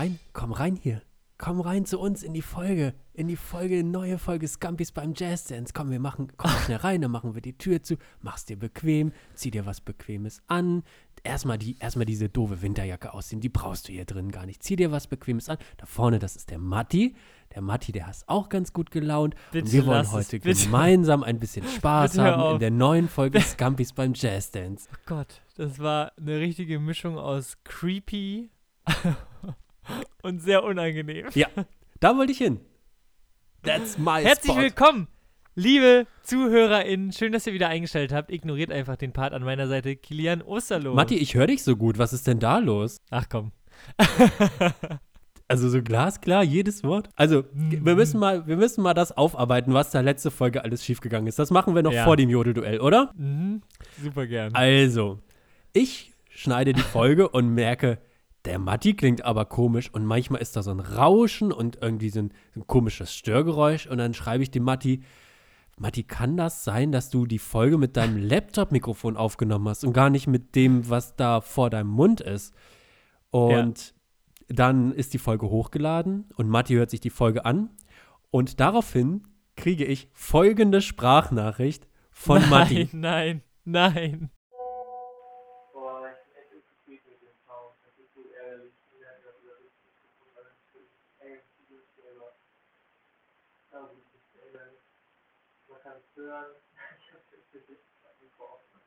rein, komm rein hier. Komm rein zu uns in die Folge, in die Folge, neue Folge Scampis beim Jazz Dance. Komm, wir machen, komm schnell rein, dann machen wir die Tür zu, mach's dir bequem, zieh dir was Bequemes an. Erstmal die, erstmal diese doofe Winterjacke ausziehen, die brauchst du hier drin gar nicht. Zieh dir was Bequemes an. Da vorne, das ist der Matti. Der Matti, der ist auch ganz gut gelaunt. Bitte und wir wollen heute es, gemeinsam ein bisschen Spaß haben in der neuen Folge Scampis beim Jazz Dance. Oh Gott, das war eine richtige Mischung aus creepy und sehr unangenehm. Da wollte ich hin. That's my Herzlich spot. willkommen, liebe ZuhörerInnen. Schön, dass ihr wieder eingeschaltet habt. Ignoriert einfach den Part an meiner Seite. Kilian Osterloh. Matti, ich höre dich so gut. Was ist denn da los? Ach komm. Also so glasklar, jedes Wort. Also, wir müssen mal, wir müssen mal das aufarbeiten, was da letzte Folge alles schiefgegangen ist. Das machen wir noch Ja. vor dem Jodelduell, oder? mhm, super gern. Also, ich schneide die Folge und merke, der Matti klingt aber komisch und manchmal ist da so ein Rauschen und irgendwie so ein, so ein komisches Störgeräusch und dann schreibe ich dem Matti, Matti, kann das sein, dass du die Folge mit deinem Laptop-Mikrofon aufgenommen hast und gar nicht mit dem, was da vor deinem Mund ist? Und dann ist die Folge hochgeladen und Matti hört sich die Folge an und daraufhin kriege ich folgende Sprachnachricht von nein, Matti. nein, nein. Boah, ich bin echt unzufrieden mit dem Sound. Das ist so ärgerlich. Ich bin ja wieder über das Mikrofon alles schön. Ey, ich bin selber. Das ist echt ärgerlich. Man kann es hören. Ich hab jetzt bitte das Mikro offen.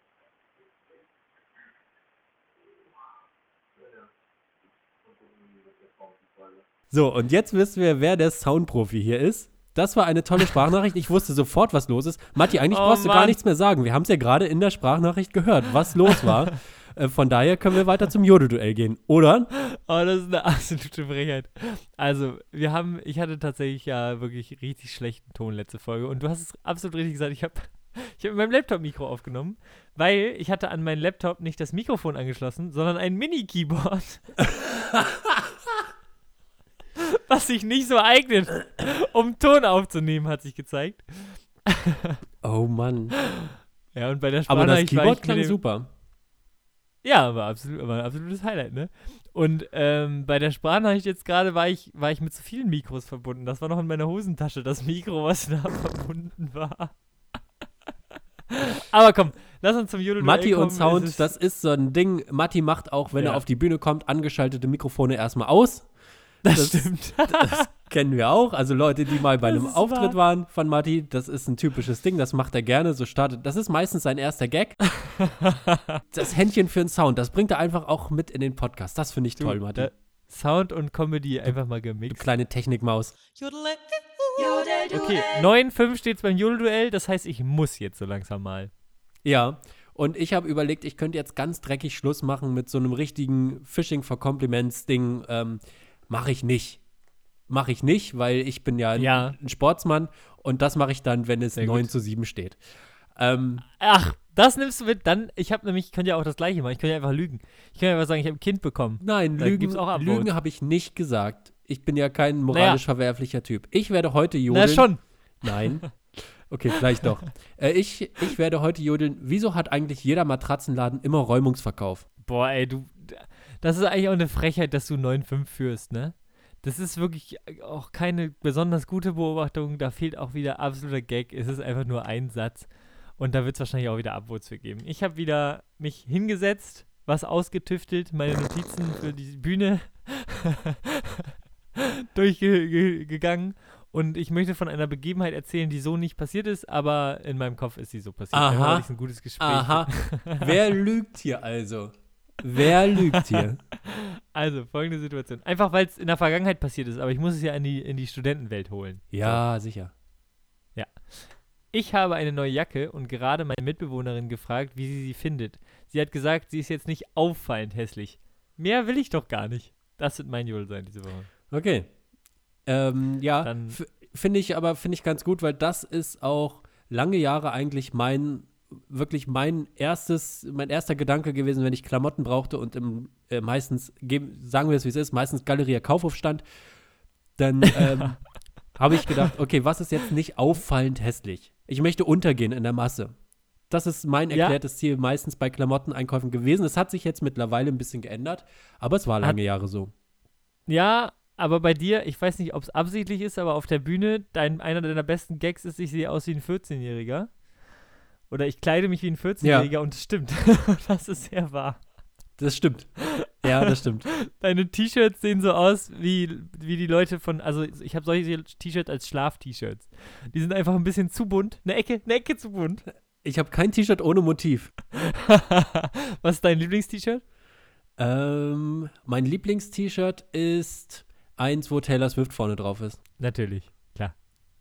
Die Folge. So, und jetzt wissen wir, wer der Soundprofi hier ist. Das war eine tolle Sprachnachricht. Ich wusste sofort, was los ist. Matti, eigentlich Oh, brauchst du gar Mann. nichts mehr sagen. Wir haben es ja gerade in der Sprachnachricht gehört, was los war. äh, von daher können wir weiter zum Jodelduell gehen, oder? Oh, das ist eine absolute Frechheit. Also, wir haben, ich hatte tatsächlich ja wirklich richtig schlechten Ton letzte Folge und du hast es absolut richtig gesagt. Ich habe ich hab mit meinem Laptop-Mikro aufgenommen, weil ich hatte an meinen Laptop nicht das Mikrofon angeschlossen, sondern ein Mini-Keyboard. Was sich nicht so eignet, um Ton aufzunehmen, hat sich gezeigt. Oh Mann. Ja, und bei der Aber das Keyboard klang super. Ja, war absolut, war ein absolutes Highlight, ne? Und ähm, bei der Sprachnachricht jetzt gerade war ich, war ich mit so vielen Mikros verbunden. Das war noch in meiner Hosentasche, das Mikro, was da verbunden war. Aber komm, lass uns zum Jodel Matti und. Sound, das ist so ein Ding. Matti macht auch, wenn Ja. er auf die Bühne kommt, angeschaltete Mikrofone erstmal aus. Das, das- stimmt. Kennen wir auch. Also Leute, die mal bei Das einem ist Auftritt wahr. waren von Matti, das ist ein typisches Ding, das macht er gerne. So startet, das ist meistens sein erster Gag. das Händchen für den Sound, das bringt er einfach auch mit in den Podcast. Das finde ich Du, toll, Matti. da- Sound und Comedy einfach mal Du gemixt. kleine Technikmaus. Okay, 9-5 steht's beim Jodelduell, das heißt, ich muss jetzt so langsam mal. Ja. Und ich habe überlegt, ich könnte jetzt ganz dreckig Schluss machen mit so einem richtigen Fishing for Compliments Ding. Ähm, mache ich nicht. Mache ich nicht, weil ich bin ja, Ja. ein Sportsmann und das mache ich dann, wenn es Sehr 9 gut. zu 7 steht. Ähm, Ach, das nimmst du mit. Dann, ich habe nämlich, ich könnte ja auch das gleiche machen. Ich könnte ja einfach lügen. Ich könnte einfach sagen, ich habe ein Kind bekommen. Nein, Da Lügen. Lügen habe ich nicht gesagt. Ich bin ja kein moralisch verwerflicher Typ. Ich werde heute Na jodeln. schon. Nein. Okay, vielleicht doch. Äh, ich, ich werde heute jodeln. Wieso hat eigentlich jeder Matratzenladen immer Räumungsverkauf? Boah, ey, du. Das ist eigentlich auch eine Frechheit, dass du 9-5 führst, ne? Das ist wirklich auch keine besonders gute Beobachtung. Da fehlt auch wieder absoluter Gag. Es ist einfach nur ein Satz. Und da wird es wahrscheinlich auch wieder Upvotes für geben. Ich habe wieder mich hingesetzt, was ausgetüftelt, meine Notizen für die Bühne durchgegangen. Und ich möchte von einer Begebenheit erzählen, die so nicht passiert ist, aber in meinem Kopf ist sie so passiert. Aha. Weil ich ein gutes Gespräch Aha. Wer lügt hier also? Wer lügt hier? Also, folgende Situation. Einfach, weil es in der Vergangenheit passiert ist, aber ich muss es ja in die, in die Studentenwelt holen. Ja, sicher. Ich habe eine neue Jacke und gerade meine Mitbewohnerin gefragt, wie sie sie findet. Sie hat gesagt, sie ist jetzt nicht auffallend hässlich. Mehr will ich doch gar nicht. Das wird mein Jodel sein diese Woche. Okay. Ähm, ja, finde ich aber finde ich ganz gut, weil das ist auch lange Jahre eigentlich mein wirklich mein erstes mein erster Gedanke gewesen, wenn ich Klamotten brauchte und im, äh, meistens sagen wir es wie es ist, meistens Galeria Kaufhof stand, dann ähm, habe ich gedacht, okay, was ist jetzt nicht auffallend hässlich? Ich möchte untergehen in der Masse. Das ist mein Ja. erklärtes Ziel meistens bei Klamotteneinkäufen gewesen. Es hat sich jetzt mittlerweile ein bisschen geändert, aber es war lange Jahre so. Ja, aber bei dir, ich weiß nicht, ob es absichtlich ist, aber auf der Bühne, dein, einer deiner besten Gags ist, ich sehe aus wie ein 14-Jähriger. Oder ich kleide mich wie ein 14-Jähriger und es stimmt. das ist sehr wahr. Das stimmt. Ja, das stimmt. Deine T-Shirts sehen so aus wie, wie die Leute von, also ich habe solche T-Shirts als Schlaf-T-Shirts. Die sind einfach ein bisschen zu bunt. Eine Ecke, eine Ecke zu bunt. Ich habe kein T-Shirt ohne Motiv. Was ist dein Lieblings-T-Shirt? Ähm, mein Lieblings-T-Shirt ist eins, wo Taylor Swift vorne drauf ist. Natürlich.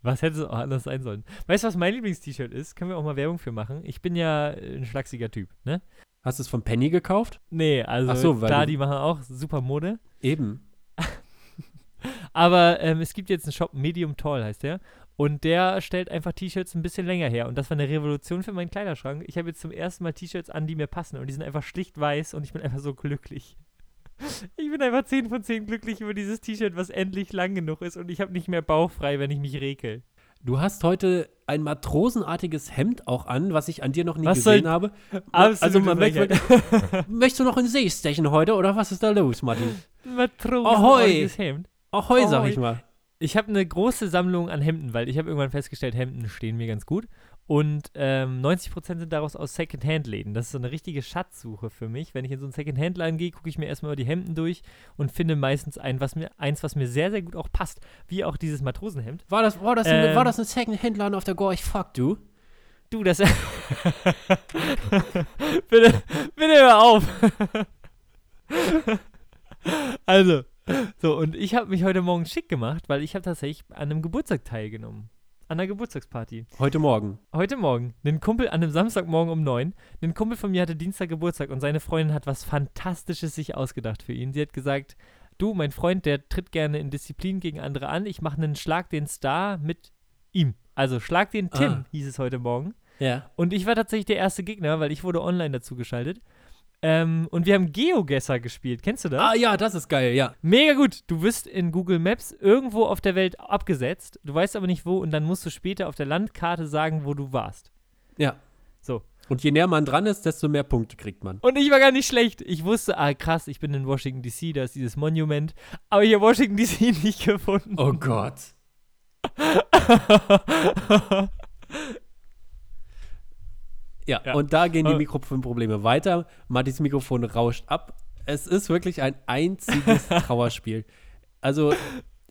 Was hätte es auch anders sein sollen? Weißt du, was mein Lieblings-T-Shirt ist? Können wir auch mal Werbung für machen. Ich bin ja ein schlachsiger Typ, ne? Hast du es von Penny gekauft? Nee, also so, klar, die machen auch super Mode. Eben. Aber ähm, es gibt jetzt einen Shop, Medium Tall heißt der. Und der stellt einfach T-Shirts ein bisschen länger her. Und das war eine Revolution für meinen Kleiderschrank. Ich habe jetzt zum ersten Mal T-Shirts an, die mir passen. Und die sind einfach schlicht weiß und ich bin einfach so glücklich. Ich bin einfach 10 von 10 glücklich über dieses T-Shirt, was endlich lang genug ist. Und ich habe nicht mehr bauchfrei, wenn ich mich rekel. Du hast heute ein matrosenartiges Hemd auch an, was ich an dir noch nie Was soll- gesehen habe. Absolute also man möchte, möchtest du noch in den See stechen heute oder was ist da los, Martin? Matrosen Ahoi! Hemd. Ahoi, sag Ahoi. ich mal. Ich habe eine große Sammlung an Hemden, weil ich habe irgendwann festgestellt, Hemden stehen mir ganz gut. Und ähm, 90% sind daraus aus Secondhand-Läden. Das ist so eine richtige Schatzsuche für mich. Wenn ich in so einen Secondhand-Laden gehe, gucke ich mir erstmal die Hemden durch und finde meistens ein, was mir, eins, was mir sehr, sehr gut auch passt. Wie auch dieses Matrosenhemd. War das, war das, ein, Ähm. war das ein Second-Händler auf der Gorch? Fuck, du. Du, das. bitte, bitte hör auf. also, so, und ich habe mich heute Morgen schick gemacht, weil ich habe tatsächlich an einem Geburtstag teilgenommen. An einer Geburtstagsparty. Heute Morgen. Heute Morgen, ein Kumpel an einem Samstagmorgen um neun, ein Kumpel von mir hatte Dienstag Geburtstag und seine Freundin hat was Fantastisches sich ausgedacht für ihn. Sie hat gesagt, du, mein Freund, der tritt gerne in Disziplin gegen andere an, ich mache einen Schlag den Star mit ihm. Also Schlag den Tim, Ah. hieß es heute Morgen. Ja. Und ich war tatsächlich der erste Gegner, weil ich wurde online dazu geschaltet. Ähm, und wir haben Geogesser gespielt. Kennst du das? Ah ja, das ist geil, ja. Mega gut. Du wirst in Google Maps irgendwo auf der Welt abgesetzt. Du weißt aber nicht wo und dann musst du später auf der Landkarte sagen, wo du warst. Ja. So. Und je näher man dran ist, desto mehr Punkte kriegt man. Und ich war gar nicht schlecht. Ich wusste, ah krass, ich bin in Washington DC, da ist dieses Monument. Aber ich habe Washington DC nicht gefunden. Oh Gott. Ja, Ja. und da gehen die Äh. Mikrofonprobleme weiter. Mattis Mikrofon rauscht ab. Es ist wirklich ein einziges Trauerspiel. Also,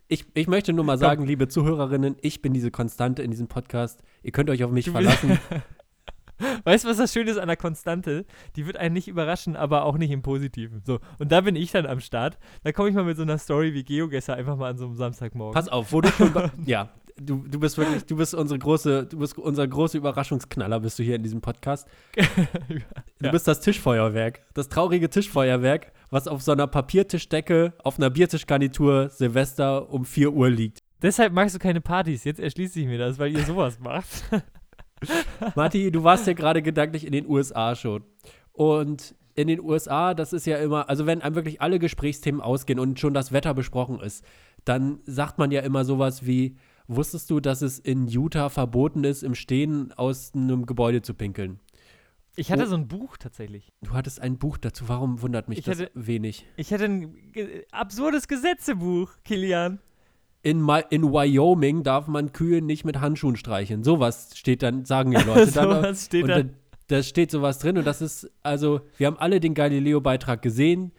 ich, ich möchte nur mal sagen, liebe Zuhörerinnen, ich bin diese Konstante in diesem Podcast. Ihr könnt euch auf mich verlassen. Weißt du, was das Schöne ist an der Konstante? Die wird einen nicht überraschen, aber auch nicht im Positiven. So, und da bin ich dann am Start. Da komme ich mal mit so einer Story wie Geogesser einfach mal an so einem Samstagmorgen. Pass auf, wo du schon. bei- ja, du, du bist wirklich, du bist unsere große, du bist unser großer Überraschungsknaller, bist du hier in diesem Podcast. Du Ja. bist das Tischfeuerwerk. Das traurige Tischfeuerwerk, was auf so einer Papiertischdecke auf einer Biertischgarnitur Silvester um 4 Uhr liegt. Deshalb magst du keine Partys. Jetzt erschließt sich mir das, weil ihr sowas macht. Marti, du warst ja gerade gedanklich in den USA schon. Und in den USA, das ist ja immer, also wenn einem wirklich alle Gesprächsthemen ausgehen und schon das Wetter besprochen ist, dann sagt man ja immer sowas wie, wusstest du, dass es in Utah verboten ist, im Stehen aus einem Gebäude zu pinkeln? Ich hatte Oh. so ein Buch tatsächlich. Du hattest ein Buch dazu, warum wundert mich Ich das hatte- wenig? Ich hatte ein ge- absurdes Gesetzebuch, Kilian. In, Ma in Wyoming darf man Kühe nicht mit Handschuhen streicheln. Sowas steht dann, sagen die Leute dann. Sowas steht und da. da, da steht sowas drin und das ist, also, wir haben alle den Galileo-Beitrag gesehen.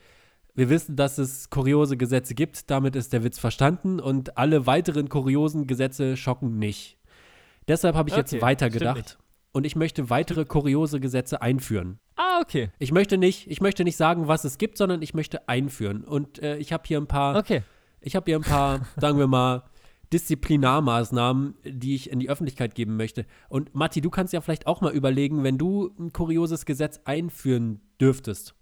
Wir wissen, dass es kuriose Gesetze gibt. Damit ist der Witz verstanden und alle weiteren kuriosen Gesetze schocken nicht. Deshalb habe ich Okay, jetzt weitergedacht und ich möchte weitere kuriose Gesetze einführen. Ah, okay. Ich möchte nicht, ich möchte nicht sagen, was es gibt, sondern ich möchte einführen. Und äh, ich habe hier ein paar Okay. ich habe hier ein paar, sagen wir mal, Disziplinarmaßnahmen, die ich in die Öffentlichkeit geben möchte. Und Matti, du kannst ja vielleicht auch mal überlegen, wenn du ein kurioses Gesetz einführen dürftest.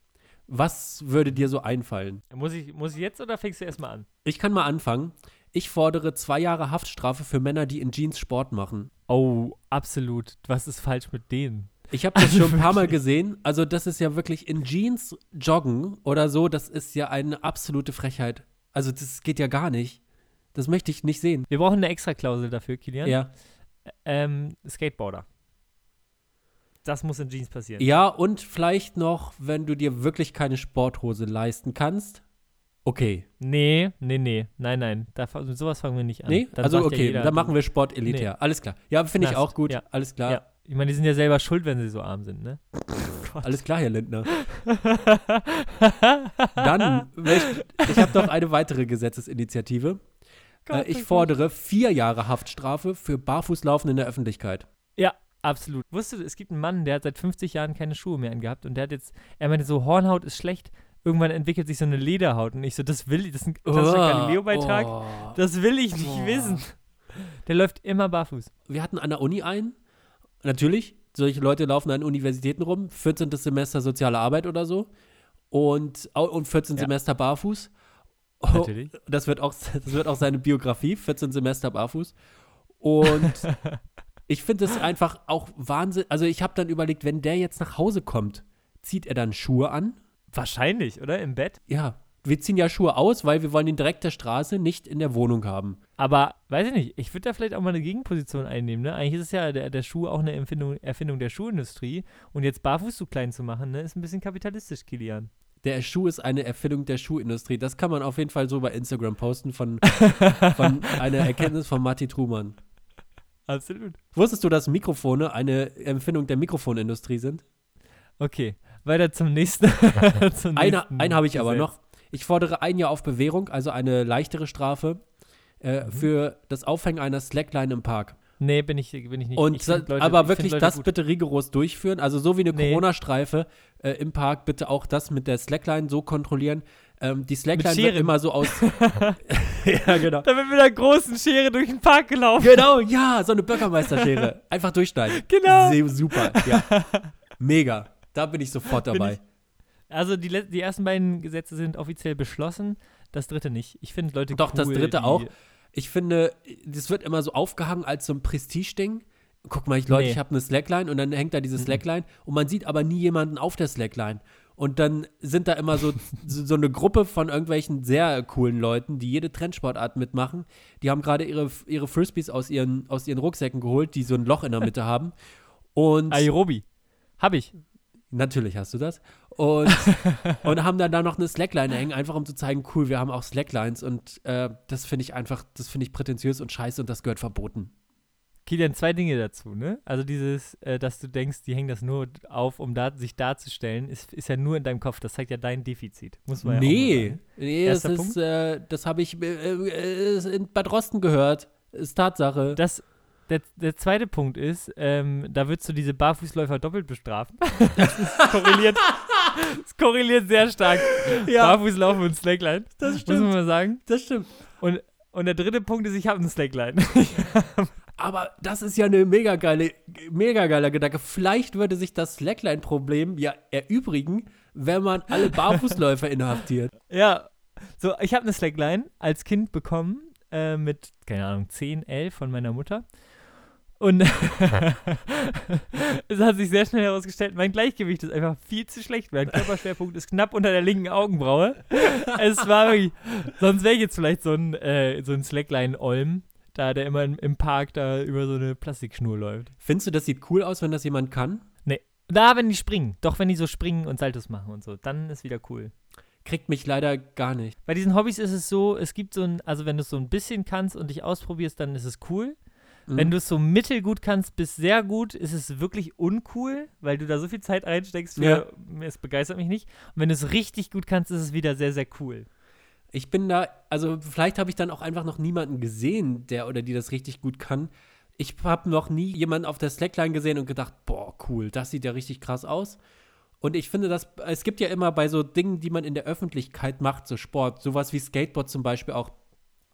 Was würde dir so einfallen? Muss ich, muss ich jetzt oder fängst du erstmal an? Ich kann mal anfangen. Ich fordere zwei Jahre Haftstrafe für Männer, die in Jeans Sport machen. Oh, absolut. Was ist falsch mit denen? Ich habe das Also schon ein paar Mal gesehen. Also, das ist ja wirklich in Jeans joggen oder so, das ist ja eine absolute Frechheit. Also, das geht ja gar nicht. Das möchte ich nicht sehen. Wir brauchen eine Extra-Klausel dafür, Kilian. Ja. Ähm, Skateboarder. Das muss in Jeans passieren. Ja, und vielleicht noch, wenn du dir wirklich keine Sporthose leisten kannst, Okay. Nee, nee, nee. Nein, nein. Da, mit sowas fangen wir nicht an. Nee? Dann also ja okay, jeder, dann machen wir Sport elitär. Alles klar. Ja, finde ich auch gut. ja. Alles klar. Ja. Ich meine, die sind ja selber schuld, wenn sie so arm sind, ne? Alles klar, Herr Lindner. Dann, möcht- ich habe noch eine weitere Gesetzesinitiative. Äh, ich fordere vier Jahre Haftstrafe für Barfußlaufen in der Öffentlichkeit. Ja, absolut. Wusstest du, es gibt einen Mann, der hat seit 50 Jahren keine Schuhe mehr angehabt und der hat jetzt, er meinte so, Hornhaut ist schlecht. Irgendwann entwickelt sich so eine Lederhaut und ich so, das will ich, das ist ein klassischer Galileo-Beitrag. Oh. Das will ich nicht Boah. wissen. Der läuft immer barfuß. Wir hatten an der Uni einen. Natürlich, solche Leute laufen an Universitäten rum. 14. Semester soziale Arbeit oder so. Und, und 14 Ja. Semester barfuß. Oh, Natürlich. Das wird, auch, das wird auch seine Biografie, 14 Semester barfuß. Und ich finde es einfach auch Wahnsinn. Also ich habe dann überlegt, wenn der jetzt nach Hause kommt, zieht er dann Schuhe an? Wahrscheinlich, oder? Im Bett. Ja, wir ziehen ja Schuhe aus, weil wir wollen ihn direkt der Straße nicht in der Wohnung haben. Aber, weiß ich nicht, ich würde da vielleicht auch mal eine Gegenposition einnehmen, ne? Eigentlich ist es ja der, der Schuh auch eine Empfindung, Erfindung der Schuhindustrie. Und jetzt barfuß so klein zu machen, ne, ist ein bisschen kapitalistisch, Kilian. Der Schuh ist eine Erfindung der Schuhindustrie. Das kann man auf jeden Fall so bei Instagram posten von, von einer Erkenntnis von Matti Trumann. Absolut. Wusstest du, dass Mikrofone eine Erfindung der Mikrofonindustrie sind? Okay, weiter zum nächsten. zum Eine, nächsten einen habe ich aber Gesetz. noch. Ich fordere ein Jahr auf Bewährung, also eine leichtere Strafe, äh, Mhm. für das Aufhängen einer Slackline im Park. Nee, bin ich, bin ich nicht. Und ich find Leute- aber wirklich das gut. bitte rigoros durchführen. Also so wie eine Nee. Corona-Streife äh, im Park, bitte auch das mit der Slackline so kontrollieren. Ähm, die Slackline wird immer so aus. ja, genau. Da wird mit einer großen Schere durch den Park gelaufen. Genau, ja, so eine Bürgermeisterschere. Einfach durchschneiden. Genau. Se- Super, ja. Mega. Da bin ich sofort dabei. ich- Also die, die ersten beiden Gesetze sind offiziell beschlossen, das dritte nicht. Ich finde Leute Doch, cool, das dritte auch. Ich finde, das wird immer so aufgehangen als so ein Prestige-Ding. Guck mal, ich, Leute, Nee. ich habe eine Slackline und dann hängt da diese Mhm. Slackline und man sieht aber nie jemanden auf der Slackline. Und dann sind da immer so, so, eine Gruppe von irgendwelchen sehr coolen Leuten, die jede Trendsportart mitmachen. Die haben gerade ihre, ihre Frisbees aus ihren, aus ihren Rucksäcken geholt, die so ein Loch in der Mitte haben. Und Aerobi. Hab ich. Natürlich hast du das. Und, und haben dann da noch eine Slackline hängen, einfach um zu zeigen, cool, wir haben auch Slacklines. Und äh, das finde ich einfach, das finde ich prätentiös und scheiße und das gehört verboten. Kilian, zwei Dinge dazu, ne? Also dieses, äh, dass du denkst, die hängen das nur auf, um da, sich darzustellen, ist, ist ja nur in deinem Kopf. Das zeigt ja dein Defizit. Muss man ja nee, sagen. nee, das ist, äh, das habe ich äh, äh, in Bad Rosten gehört. Ist Tatsache. Das, der, der zweite Punkt ist, ähm, da würdest du diese Barfußläufer doppelt bestrafen. das ist korreliert, das korreliert sehr stark. ja, Barfußlaufen und Slackline. das Muss man stimmt. mal sagen. Das stimmt. Und, und der dritte Punkt ist, ich habe einen Slackline. Aber das ist ja eine mega geile, mega geiler Gedanke. Vielleicht würde sich das Slackline-Problem ja erübrigen, wenn man alle Barfußläufer inhaftiert. ja, so, ich habe eine Slackline als Kind bekommen, äh, mit, keine Ahnung, 10, 11 von meiner Mutter. Und es hat sich sehr schnell herausgestellt, mein Gleichgewicht ist einfach viel zu schlecht. Mein Körperschwerpunkt ist knapp unter der linken Augenbraue. es war wirklich, sonst wäre ich jetzt vielleicht so ein, äh, so ein Slackline-Olm, da der immer im, Park da über so eine Plastikschnur läuft. Findest du, das sieht cool aus, wenn das jemand kann? Da, wenn die springen. Doch, wenn die so springen und Saltos machen und so, dann ist wieder cool. Kriegt mich leider gar nicht. Bei diesen Hobbys ist es so, es gibt so ein, also wenn du es so ein bisschen kannst und dich ausprobierst, dann ist es cool. Mhm. Wenn du es so mittelgut kannst bis sehr gut, ist es wirklich uncool, weil du da so viel Zeit reinsteckst. Für, Ja. Es begeistert mich nicht. Und wenn du es richtig gut kannst, ist es wieder sehr, sehr cool. Ich bin da, also vielleicht habe ich dann auch einfach noch niemanden gesehen, der oder die das richtig gut kann. Ich habe noch nie jemanden auf der Slackline gesehen und gedacht, boah, cool, das sieht ja richtig krass aus. Und ich finde, dass es gibt ja immer bei so Dingen, die man in der Öffentlichkeit macht, so Sport, sowas wie Skateboard zum Beispiel auch.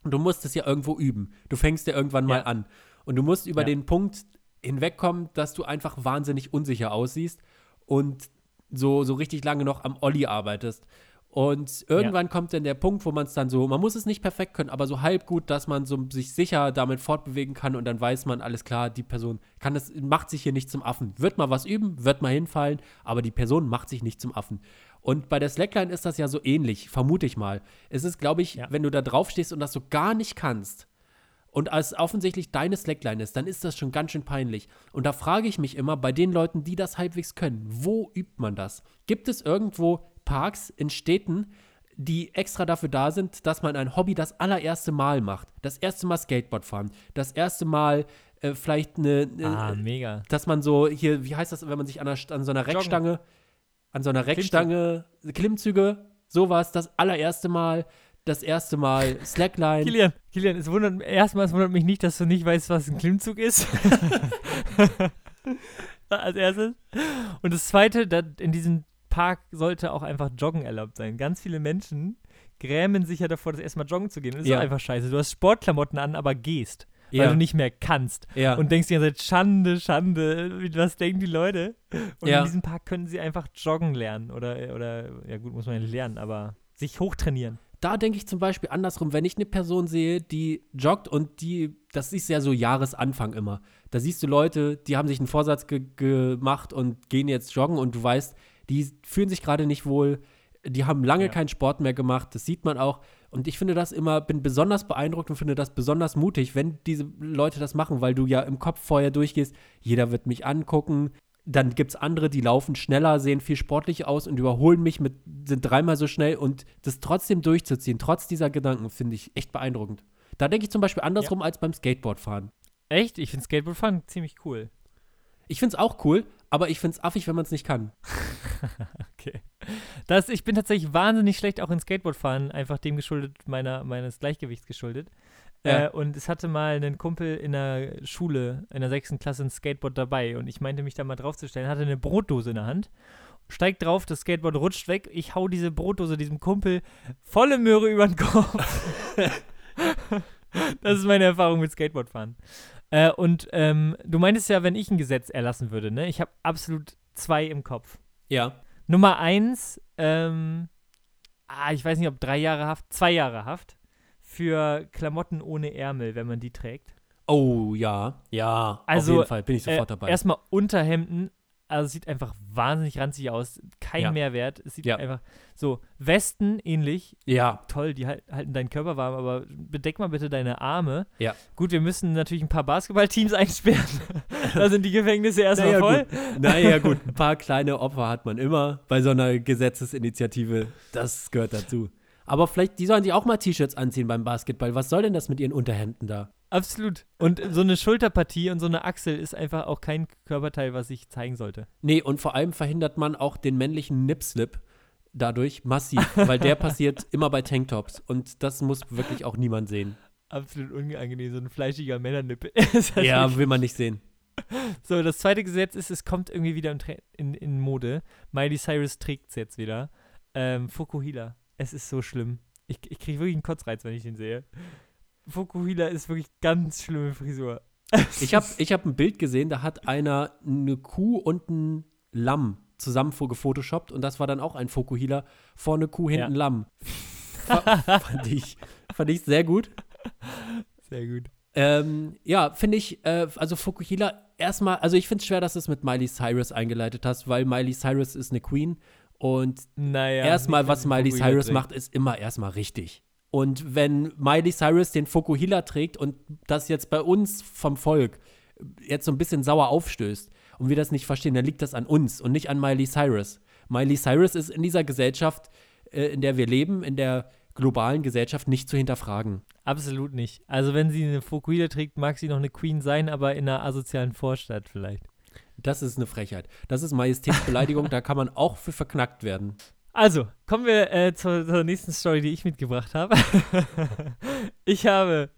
Du musst es ja irgendwo üben. Du fängst ja irgendwann mal Ja. an. Und du musst über Ja. den Punkt hinwegkommen, dass du einfach wahnsinnig unsicher aussiehst und so, so richtig lange noch am Olli arbeitest. Und irgendwann kommt dann der Punkt, wo man es dann so, man muss es nicht perfekt können, aber so halb gut, dass man so sich sicher damit fortbewegen kann und dann weiß man, alles klar, die Person kann das, macht sich hier nicht zum Affen. Wird mal was üben, wird mal hinfallen, aber die Person macht sich nicht zum Affen. Und bei der Slackline ist das ja so ähnlich, vermute ich mal. Es ist, glaube ich, Ja. wenn du da drauf stehst und das so gar nicht kannst, und als offensichtlich deine Slackline ist, dann ist das schon ganz schön peinlich. Und da frage ich mich immer, bei den Leuten, die das halbwegs können, wo übt man das? Gibt es irgendwo Parks in Städten, die extra dafür da sind, dass man ein Hobby das allererste Mal macht. Das erste Mal Skateboard fahren. Das erste Mal äh, vielleicht eine, Ah, äh, mega. dass man so hier, wie heißt das, wenn man sich an, einer, an so einer. Reckstange, an so einer Reckstange, Klimmzüge, sowas, das allererste Mal, das erste Mal Slackline. Kilian, Kilian, es wundert, erstmal es wundert mich nicht, dass du nicht weißt, was ein Klimmzug ist. Als erstes. Und das zweite, da, in diesem Park sollte auch einfach Joggen erlaubt sein. Ganz viele Menschen grämen sich ja davor, das erstmal joggen zu gehen. Das ist Ja. einfach scheiße. Du hast Sportklamotten an, aber gehst, weil ja, du nicht mehr kannst. ja. Und denkst die ganze Schande, Schande, was denken die Leute? Und in diesem Park können sie einfach joggen lernen. Oder, oder ja gut, muss man ja nicht lernen, aber sich hochtrainieren. Da denke ich zum Beispiel andersrum, wenn ich eine Person sehe, die joggt und die, das ist ja so Jahresanfang immer. Da siehst du Leute, die haben sich einen Vorsatz ge gemacht und gehen jetzt joggen und du weißt, die fühlen sich gerade nicht wohl, die haben lange Ja. keinen Sport mehr gemacht, das sieht man auch. Und ich finde das immer, bin besonders beeindruckt und finde das besonders mutig, wenn diese Leute das machen, weil du ja im Kopf vorher durchgehst, jeder wird mich angucken. Dann gibt es andere, die laufen schneller, sehen viel sportlicher aus und überholen mich mit, sind dreimal so schnell und das trotzdem durchzuziehen, trotz dieser Gedanken, finde ich echt beeindruckend. Da denke ich zum Beispiel andersrum als beim Skateboardfahren. Echt? Ich finde Skateboardfahren ziemlich cool. Ich finde es auch cool, aber ich finde es affig, wenn man es nicht kann. Okay. Das, ich bin tatsächlich wahnsinnig schlecht auch in Skateboardfahren, einfach dem geschuldet, meiner, meines Gleichgewichts geschuldet. Ja. Äh, und es hatte mal einen Kumpel in der Schule, in der sechsten Klasse, ein Skateboard dabei. Und ich meinte, mich da mal draufzustellen, hatte eine Brotdose in der Hand, steigt drauf, das Skateboard rutscht weg. Ich hau diese Brotdose diesem Kumpel volle Möhre über den Kopf. das ist meine Erfahrung mit Skateboardfahren. Äh, und ähm, du meintest ja, wenn ich ein Gesetz erlassen würde, ne? Ich habe absolut zwei im Kopf. Ja. Nummer eins, ähm, ah, ich weiß nicht, ob drei Jahre Haft, zwei Jahre Haft für Klamotten ohne Ärmel, wenn man die trägt. Oh, ja. Ja, Also, auf jeden Fall bin ich sofort äh, dabei. Erstmal Unterhemden, also sieht einfach wahnsinnig ranzig aus, kein Ja. Mehrwert. Es sieht Ja. einfach so, Westen ähnlich, ja, toll, die halt, halten deinen Körper warm, aber bedeck mal bitte deine Arme. Ja. Gut, wir müssen natürlich ein paar Basketballteams einsperren. da sind die Gefängnisse erstmal Naja, voll. gut. Naja, gut, ein paar kleine Opfer hat man immer bei so einer Gesetzesinitiative. Das gehört dazu. Aber vielleicht, die sollen sich auch mal T-Shirts anziehen beim Basketball. Was soll denn das mit ihren Unterhemden da? Absolut. Und so eine Schulterpartie und so eine Achsel ist einfach auch kein Körperteil, was ich zeigen sollte. Nee, und vor allem verhindert man auch den männlichen Nipslip dadurch massiv, weil der passiert immer bei Tanktops. Und das muss wirklich auch niemand sehen. Absolut unangenehm, so ein fleischiger Männernippel. Ja, will man nicht sehen. So, das zweite Gesetz ist, es kommt irgendwie wieder in, in, in Mode. Miley Cyrus trägt es jetzt wieder. Ähm, Fukuhila. Es ist so schlimm. Ich, ich kriege wirklich einen Kotzreiz, wenn ich den sehe. Fukuhila ist wirklich ganz schlimme Frisur. Ich habe ich hab ein Bild gesehen, da hat einer eine Kuh und ein Lamm zusammen gefotoshoppt und das war dann auch ein Fokuhila. Vorne Kuh, hinten Ja. Lamm. Fa fand, ich, fand ich sehr gut. Sehr gut. Ähm, ja, finde ich, äh, also Fukuhila erstmal, also ich finde es schwer, dass du es mit Miley Cyrus eingeleitet hast, weil Miley Cyrus ist eine Queen und Naja. erstmal, was Miley Cyrus trägt. macht, ist immer erstmal richtig. Und wenn Miley Cyrus den Fukuhila trägt und das jetzt bei uns vom Volk jetzt so ein bisschen sauer aufstößt und wir das nicht verstehen, dann liegt das an uns und nicht an Miley Cyrus. Miley Cyrus ist in dieser Gesellschaft, äh, in der wir leben, in der globalen Gesellschaft nicht zu hinterfragen. Absolut nicht. Also, wenn sie eine Fukuhila trägt, mag sie noch eine Queen sein, aber in einer asozialen Vorstadt vielleicht. Das ist eine Frechheit. Das ist Majestätsbeleidigung, da kann man auch für verknackt werden. Also, kommen wir äh, zur, zur nächsten Story, die ich mitgebracht habe. ich habe,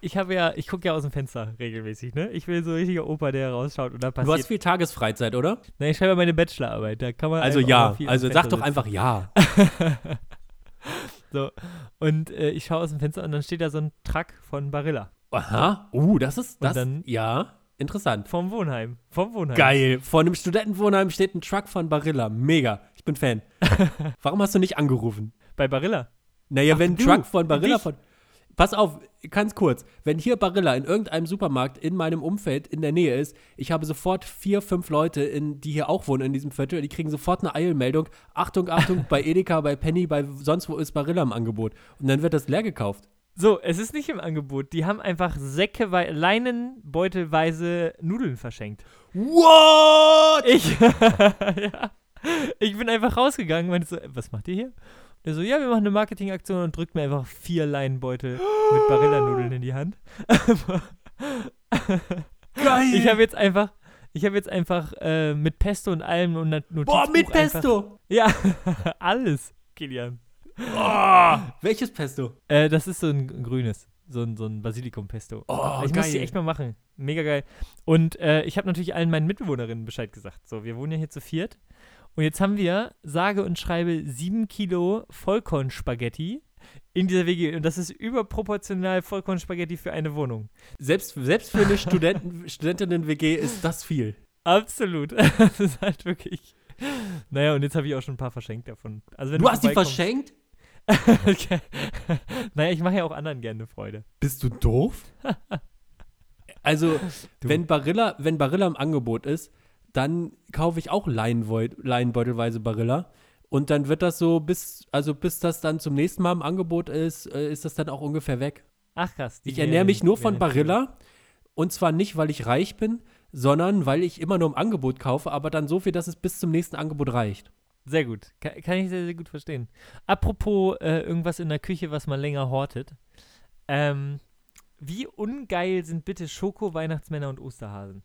ich habe ja, ich gucke ja aus dem Fenster regelmäßig, ne? Ich will so ein richtiger Opa, der rausschaut und da Du hast passiert. viel Tagesfreizeit, oder? Na, ich schreibe ja meine Bachelorarbeit, da kann man Also ja, also sag doch einfach ja. so, und äh, ich schaue aus dem Fenster und dann steht da so ein Truck von Barilla Aha. Uh, das ist Und das. dann- ja, interessant. vom Wohnheim, vom Wohnheim. Geil. Vor einem Studentenwohnheim steht ein Truck von Barilla. Mega. Ich bin Fan. Warum hast du nicht angerufen? Bei Barilla. Naja, Ach, wenn ein Truck von Barilla dich. von. Pass auf, ganz kurz. Wenn hier Barilla in irgendeinem Supermarkt in meinem Umfeld in der Nähe ist, ich habe sofort vier, fünf Leute, in, die hier auch wohnen in diesem Viertel, die kriegen sofort eine Eilmeldung. Achtung, Achtung, bei Edeka, bei Penny, bei sonst wo ist Barilla im Angebot. Und dann wird das leer gekauft. So, es ist nicht im Angebot. Die haben einfach Säcke, Leinenbeutelweise Nudeln verschenkt. What? Ich, ja, ich bin einfach rausgegangen und meinte so, was macht ihr hier? Der so, ja, wir machen eine Marketingaktion und drückt mir einfach vier Leinenbeutel mit Barilla-Nudeln in die Hand. Geil! ich habe jetzt einfach, ich habe jetzt einfach äh, mit Pesto und allem und Not- Notizbuch Boah, mit einfach- Pesto! Ja, alles, Kilian. Oh, welches Pesto? Äh, das ist so ein grünes, so ein, so ein Basilikum-Pesto. Oh, ich muss die geil. echt mal machen. Mega geil. Und äh, ich habe natürlich allen meinen Mitbewohnerinnen Bescheid gesagt. So, wir wohnen ja hier zu viert. Und jetzt haben wir, sage und schreibe, sieben Kilo Vollkornspaghetti in dieser WG. Und das ist überproportional Vollkornspaghetti für eine Wohnung. Selbst, selbst für eine Studenten, Studentinnen-WG ist das viel. Absolut. das ist halt wirklich. Naja, und jetzt habe ich auch schon ein paar verschenkt davon. Also wenn Du hast die verschenkt? okay. naja, ich mache ja auch anderen gerne Freude. Bist du doof? Also, Du. wenn Barilla, wenn Barilla im Angebot ist, dann kaufe ich auch Leinenbeutelweise Barilla. Und dann wird das so bis, also bis das dann zum nächsten Mal im Angebot ist, äh, ist das dann auch ungefähr weg. Ach krass. Ich ernähre mich nur von Barilla. Und zwar nicht, weil ich reich bin, sondern weil ich immer nur im Angebot kaufe, aber dann so viel, dass es bis zum nächsten Angebot reicht. Sehr gut. Kann, kann ich sehr, sehr gut verstehen. Apropos äh, irgendwas in der Küche, was man länger hortet. Ähm, wie ungeil sind bitte Schoko-Weihnachtsmänner und Osterhasen?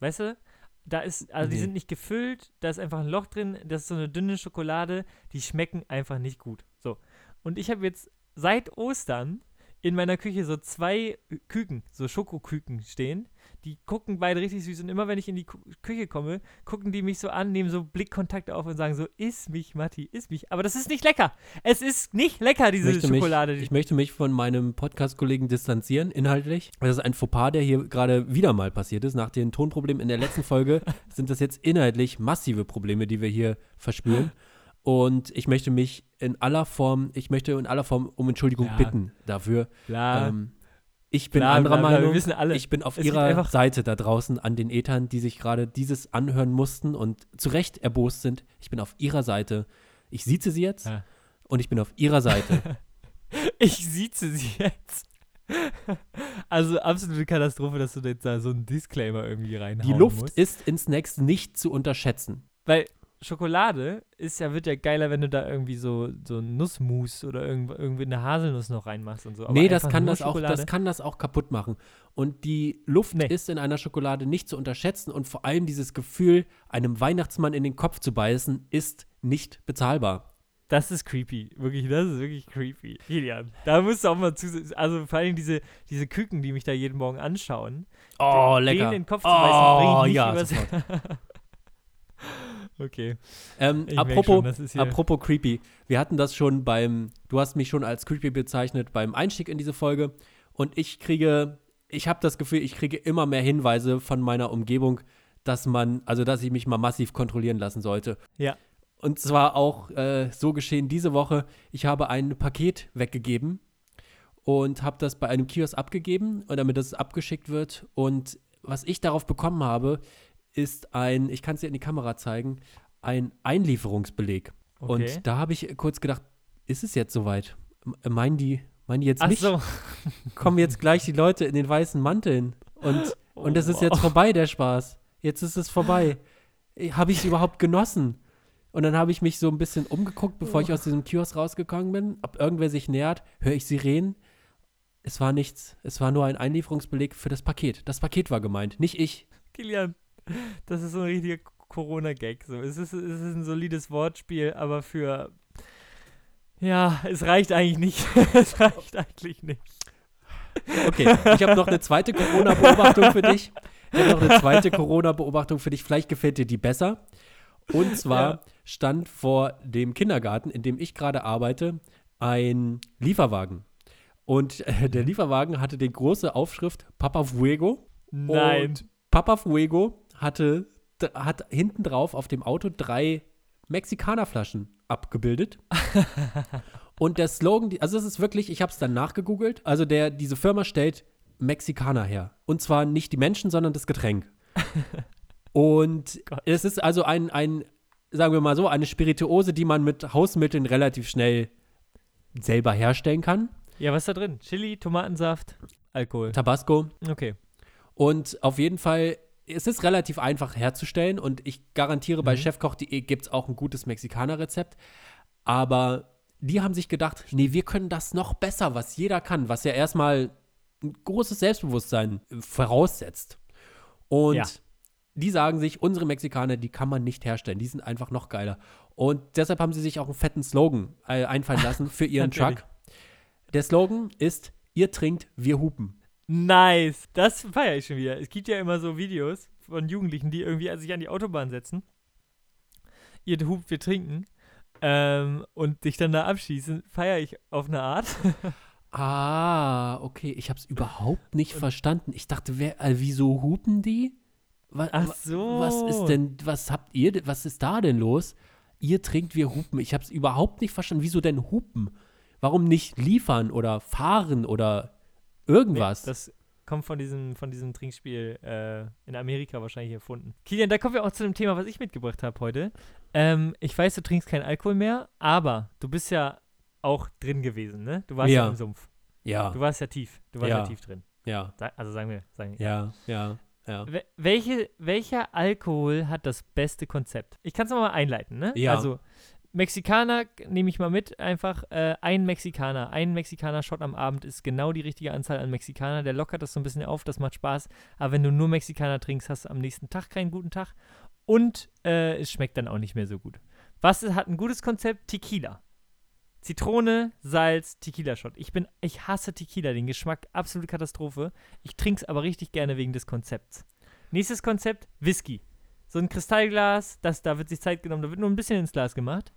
Weißt du? Da ist, also die Nee. sind nicht gefüllt, da ist einfach ein Loch drin, das ist so eine dünne Schokolade, die schmecken einfach nicht gut. So. Und ich habe jetzt seit Ostern in meiner Küche so zwei Küken, so Schokoküken stehen. Die gucken beide richtig süß und immer wenn ich in die Ku- Küche komme, gucken die mich so an, nehmen so Blickkontakt auf und sagen so, iss mich, Matti, iss mich. Aber das ist nicht lecker. Es ist nicht lecker, diese möchte Schokolade. Mich, ich möchte mich von meinem Podcast-Kollegen distanzieren, inhaltlich. Das ist ein Fauxpas, der hier gerade wieder mal passiert ist. Nach den Tonproblemen in der letzten Folge sind das jetzt inhaltlich massive Probleme, die wir hier verspüren. Und ich möchte mich in aller Form, ich möchte in aller Form um Entschuldigung Ja. bitten dafür. Bla, Ähm, ich bin bla, anderer bla, Meinung. Wir wissen alle. Ich bin auf Es ihrer Seite da draußen an den Ethern, die sich gerade dieses anhören mussten und zu Recht erbost sind. Ich bin auf ihrer Seite. Ich sieze sie jetzt Ja. und ich bin auf ihrer Seite. Ich sieze sie jetzt. Also absolute Katastrophe, dass du jetzt da so einen Disclaimer irgendwie reinhauen Die Luft musst. ist in Snacks nicht zu unterschätzen. Weil Schokolade ist ja, wird ja geiler, wenn du da irgendwie so, so Nussmus oder irgend, irgendwie eine Haselnuss noch reinmachst und so. Aber nee, das kann das, auch, das kann das auch kaputt machen. Und die Luft Nee. ist in einer Schokolade nicht zu unterschätzen und vor allem dieses Gefühl, einem Weihnachtsmann in den Kopf zu beißen, ist nicht bezahlbar. Das ist creepy. Wirklich, das ist wirklich creepy. Kilian, da musst du auch mal zu. Also vor allem diese, diese Küken, die mich da jeden Morgen anschauen. Oh, den lecker. in den Kopf zu beißen, bring ich oh, nicht ja, übers-. okay. Ähm, apropos, schon, apropos creepy. Wir hatten das schon beim, du hast mich schon als creepy bezeichnet beim Einstieg in diese Folge. Und ich kriege, ich habe das Gefühl, ich kriege immer mehr Hinweise von meiner Umgebung, dass man, also dass ich mich mal massiv kontrollieren lassen sollte. Ja. Und zwar auch äh, so geschehen diese Woche. Ich habe ein Paket weggegeben und habe das bei einem Kiosk abgegeben, damit es abgeschickt wird. Und was ich darauf bekommen habe, ist ein, ich kann es dir in die Kamera zeigen, ein Einlieferungsbeleg. okay. Und da habe ich kurz gedacht, ist es jetzt soweit? M- Meinen die, meinen die jetzt Ach mich? so. Kommen jetzt gleich die Leute in den weißen Manteln? Und, und es ist Oh. jetzt vorbei, der Spaß. Jetzt ist es vorbei. Habe ich es überhaupt genossen? Und dann habe ich mich so ein bisschen umgeguckt, bevor ich aus diesem Kiosk rausgegangen bin, ob irgendwer sich nähert, höre ich Sirenen. Es war nichts. Es war nur ein Einlieferungsbeleg für das Paket. Das Paket war gemeint, nicht ich. Kilian, das ist so ein richtiger Corona-Gag. So. Es, ist, es ist ein solides Wortspiel, aber für. Ja, es reicht eigentlich nicht. es reicht eigentlich nicht. Okay, ich habe noch eine zweite Corona-Beobachtung für dich. Ich habe noch eine zweite Corona-Beobachtung für dich. Vielleicht gefällt dir die besser. Und zwar Ja. stand vor dem Kindergarten, in dem ich gerade arbeite, ein Lieferwagen. Und äh, der Lieferwagen hatte die große Aufschrift Papa Fuego. Nein. Und Papa Fuego hatte, hat hinten drauf auf dem Auto drei Mexikanerflaschen abgebildet. Und der Slogan, also es ist wirklich, ich habe es dann nachgegoogelt, also der, diese Firma stellt Mexikaner her. Und zwar nicht die Menschen, sondern das Getränk. Und Gott. es ist also ein, ein, sagen wir mal so, eine Spirituose, die man mit Hausmitteln relativ schnell selber herstellen kann. Ja, was ist da drin? Chili, Tomatensaft, Alkohol. Tabasco. Okay. Und auf jeden Fall, es ist relativ einfach herzustellen und ich garantiere, bei Mhm. chefkoch.de gibt es auch ein gutes Mexikaner-Rezept. Aber die haben sich gedacht, nee, wir können das noch besser, was jeder kann, was ja erstmal ein großes Selbstbewusstsein äh, voraussetzt. Und Ja. die sagen sich, unsere Mexikaner, die kann man nicht herstellen, die sind einfach noch geiler. Und deshalb haben sie sich auch einen fetten Slogan äh, einfallen lassen für ihren. Truck. Der Slogan ist, ihr trinkt, wir hupen. Nice. Das feiere ich schon wieder. Es gibt ja immer so Videos von Jugendlichen, die irgendwie sich an die Autobahn setzen. Ihr hupt, wir trinken. Ähm, und sich dann da abschießen. Feiere ich auf eine Art. Ah, okay, ich habe es überhaupt nicht verstanden. Ich dachte, wer, äh, wieso hupen die? Was, Ach so. Was ist denn, was habt ihr, was ist da denn los? Ihr trinkt, wir hupen. Ich habe es überhaupt nicht verstanden. Wieso denn hupen? Warum nicht liefern oder fahren oder irgendwas? Nee, das kommt von diesem, von diesem Trinkspiel äh, in Amerika wahrscheinlich erfunden. Kilian, da kommen wir auch zu dem Thema, was ich mitgebracht habe heute. Ähm, ich weiß, du trinkst keinen Alkohol mehr, aber du bist ja auch drin gewesen, ne? Du warst ja, Ja. im Sumpf. ja, Du warst ja tief. Du warst ja, Ja. tief drin. ja, also sagen wir, sagen wir. ja, ja, ja. Wel- Welche, welcher Alkohol hat das beste Konzept? Ich kann es mal einleiten, ne? Ja. Also, Mexikaner nehme ich mal mit, einfach äh, ein Mexikaner. Ein Mexikaner-Shot am Abend ist genau die richtige Anzahl an Mexikaner. Der lockert das so ein bisschen auf, das macht Spaß. Aber wenn du nur Mexikaner trinkst, hast du am nächsten Tag keinen guten Tag. Und äh, es schmeckt dann auch nicht mehr so gut. Was hat ein gutes Konzept? Tequila. Zitrone, Salz, Tequila-Shot. Ich bin, ich hasse Tequila, den Geschmack, absolute Katastrophe. Ich trinke es aber richtig gerne wegen des Konzepts. Nächstes Konzept, Whisky. So ein Kristallglas, das, da wird sich Zeit genommen, da wird nur ein bisschen ins Glas gemacht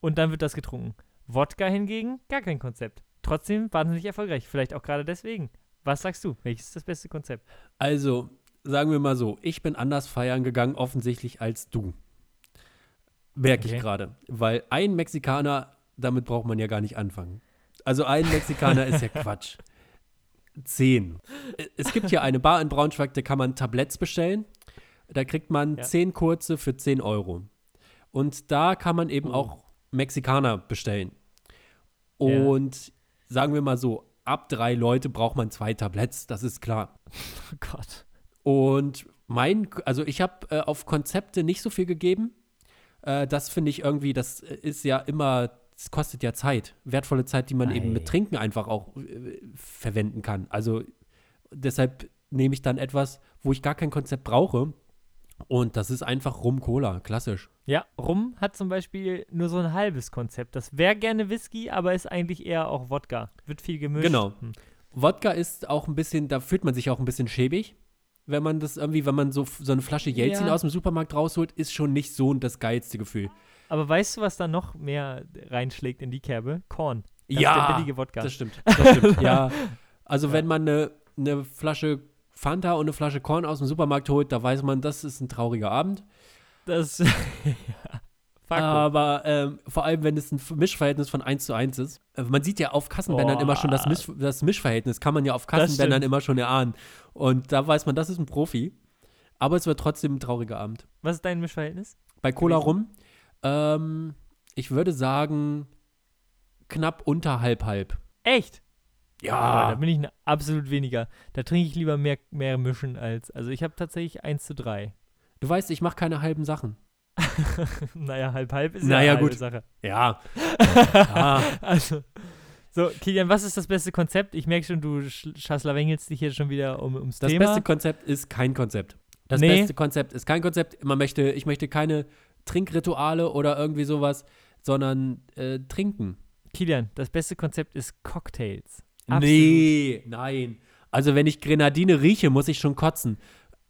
und dann wird das getrunken. Wodka hingegen, gar kein Konzept. Trotzdem wahnsinnig erfolgreich, vielleicht auch gerade deswegen. Was sagst du? Welches ist das beste Konzept? Also, sagen wir mal so, ich bin anders feiern gegangen, offensichtlich als du. Merke Okay. ich gerade. Weil ein Mexikaner, damit braucht man ja gar nicht anfangen. Also ein Mexikaner ist ja Quatsch. Zehn. Es gibt hier eine Bar in Braunschweig, da kann man Tabletts bestellen. Da kriegt man Ja. zehn kurze für 10 Euro. Und da kann man eben Oh. auch Mexikaner bestellen. Ja. Und sagen wir mal so, ab drei Leute braucht man zwei Tabletts, das ist klar. Oh Gott. Und mein, also ich habe äh, auf Konzepte nicht so viel gegeben. Äh, das finde ich irgendwie, das äh, ist ja immer, es kostet ja Zeit, wertvolle Zeit, die man eben Ei. mit Trinken einfach auch äh, verwenden kann. Also deshalb nehme ich dann etwas, wo ich gar kein Konzept brauche. Und das ist einfach Rum-Cola, klassisch. Ja, Rum hat zum Beispiel nur so ein halbes Konzept. Das wäre gerne Whisky, aber ist eigentlich eher auch Wodka. Wird viel gemischt. Genau. Hm. Wodka ist auch ein bisschen, da fühlt man sich auch ein bisschen schäbig. Wenn man das irgendwie, wenn man so, so eine Flasche Jelzin Ja. aus dem Supermarkt rausholt, ist schon nicht so das geilste Gefühl. Aber weißt du, was da noch mehr reinschlägt in die Kerbe? Korn. Das Ja, ist der billige Wodka. Das stimmt. Das stimmt. ja. Also wenn man eine ne Flasche Fanta und eine Flasche Korn aus dem Supermarkt holt, da weiß man, das ist ein trauriger Abend. Das. ja. Fuck. Aber ähm, vor allem, wenn es ein Mischverhältnis von 1 zu 1 ist. Äh, man sieht ja auf Kassenbändern Boah. immer schon das, Misch das Mischverhältnis, kann man ja auf Kassenbändern immer schon erahnen. Und da weiß man, das ist ein Profi. Aber es wird trotzdem ein trauriger Abend. was ist dein Mischverhältnis? Bei Cola rum, ähm, ich würde sagen, knapp unter halb halb. Echt? Aber da Ja. bin ich absolut weniger. Da trinke ich lieber mehr, mehr mischen als. Also ich habe tatsächlich 1 zu 3. Du weißt, ich mache keine halben Sachen. naja, halb halb ist Naja, ja eine halbe gut. Sache. Ja. ja. Also. So, Kilian, was ist das beste Konzept? Ich merke schon, du sch- schlaslawengelst dich hier schon wieder um, ums Das Thema. beste Konzept ist kein Konzept. Das Nee. beste Konzept ist kein Konzept. Man möchte, ich möchte keine Trinkrituale oder irgendwie sowas, sondern äh, trinken. Kilian, das beste Konzept ist Cocktails. Nee, nein. Also wenn ich Grenadine rieche, muss ich schon kotzen.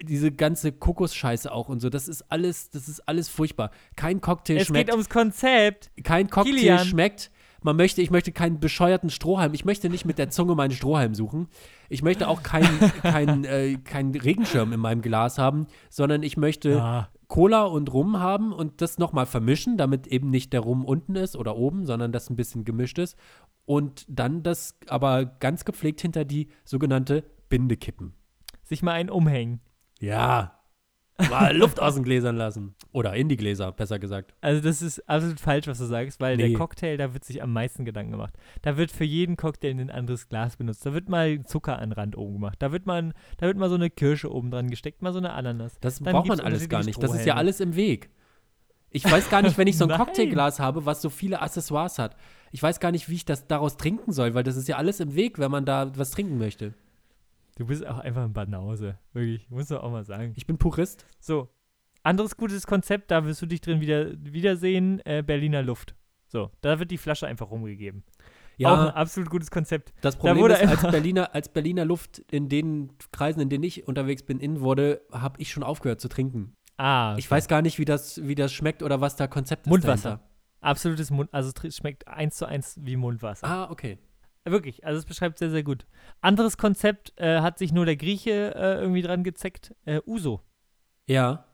Diese ganze Kokosscheiße auch und so, das ist alles, das ist alles furchtbar. Kein Cocktail Es schmeckt, geht ums Konzept. kein Cocktail Kilian. schmeckt. Man möchte, ich möchte keinen bescheuerten Strohhalm. Ich möchte nicht mit der Zunge meinen Strohhalm suchen. Ich möchte auch keinen kein, äh, keinen Regenschirm in meinem Glas haben, sondern ich möchte Ah, Cola und Rum haben und das nochmal vermischen, damit eben nicht der Rum unten ist oder oben, sondern das ein bisschen gemischt ist. Und dann das aber ganz gepflegt hinter die sogenannte Binde kippen. sich mal einen umhängen. Ja. Mal Luft aus den Gläsern lassen. Oder in die Gläser, besser gesagt. Also das ist absolut falsch, was du sagst, weil Nee. der Cocktail, da wird sich am meisten Gedanken gemacht. Da wird für jeden Cocktail ein anderes Glas benutzt. Da wird mal Zucker an den Rand oben gemacht. Da wird mal, da wird mal so eine Kirsche oben dran gesteckt, mal so eine Ananas. Das Dann braucht man alles gar nicht. Das ist ja alles im Weg. Ich weiß gar nicht, wenn ich so ein. Cocktailglas habe, was so viele Accessoires hat. Ich weiß gar nicht, wie ich das daraus trinken soll, weil das ist ja alles im Weg, wenn man da was trinken möchte. Du bist auch einfach ein Banause. Wirklich, muss man auch mal sagen. Ich bin Purist. So. Anderes gutes Konzept, da wirst du dich drin wieder wiedersehen, äh, Berliner Luft. So, da wird die Flasche einfach rumgegeben. Auch ein Ja, absolut gutes Konzept. das Problem wurde ist, als Berliner, als Berliner Luft in den Kreisen, in denen ich unterwegs bin, in wurde, habe ich schon aufgehört zu trinken. Ah, okay. Ich weiß gar nicht, wie das, wie das schmeckt oder was da Konzept ist Mundwasser. dahinter. Absolutes Mund, also es schmeckt eins zu eins wie Mundwasser. Ah, okay. Wirklich, also es beschreibt sehr, sehr gut. Anderes Konzept äh, hat sich nur der Grieche äh, irgendwie dran gezeckt. Äh, Uso. Ja.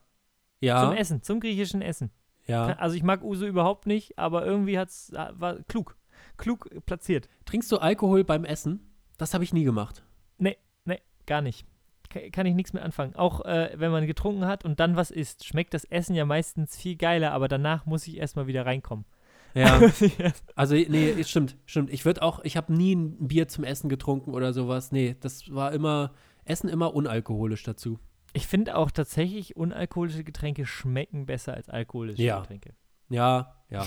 Ja. Zum Essen, zum griechischen Essen. ja. Also ich mag Uso überhaupt nicht, aber irgendwie hat's, äh, war klug. Klug platziert. Trinkst du Alkohol beim Essen? Das habe ich nie gemacht. Nee, gar nicht. Ka- Kann ich nichts mehr anfangen. Auch äh, wenn man getrunken hat und dann was isst, schmeckt das Essen ja meistens viel geiler, aber danach muss ich erstmal wieder reinkommen. Ja. Also, nee, stimmt, stimmt. Ich würde auch, ich habe nie ein Bier zum Essen getrunken oder sowas. Nee, das war immer, Essen immer unalkoholisch dazu. ich finde auch tatsächlich, unalkoholische Getränke schmecken besser als alkoholische Ja. Getränke. Ja, ja.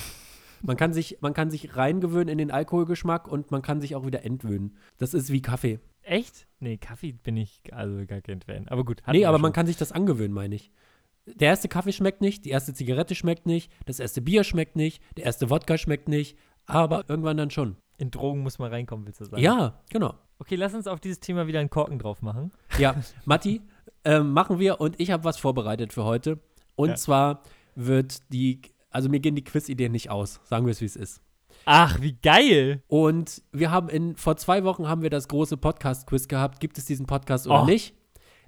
Man kann sich, man kann sich reingewöhnen in den Alkoholgeschmack und man kann sich auch wieder entwöhnen. Das ist wie Kaffee. Echt? Nee, Kaffee bin ich also gar kein Fan. Aber gut. nee, aber schon. man kann sich das angewöhnen, meine ich. Der erste Kaffee schmeckt nicht, die erste Zigarette schmeckt nicht, das erste Bier schmeckt nicht, der erste Wodka schmeckt nicht, aber irgendwann dann schon. In Drogen muss man reinkommen, willst du sagen? Ja, genau. Okay, lass uns auf dieses Thema wieder einen Korken drauf machen. Ja, Matti, ähm, machen wir und ich habe was vorbereitet für heute. Und Ja. zwar wird die, also mir gehen die Quiz-Ideen nicht aus, sagen wir es, wie es ist. Ach, wie geil! Und wir haben in, vor zwei Wochen haben wir das große Podcast-Quiz gehabt. Gibt es diesen Podcast oder Oh. nicht?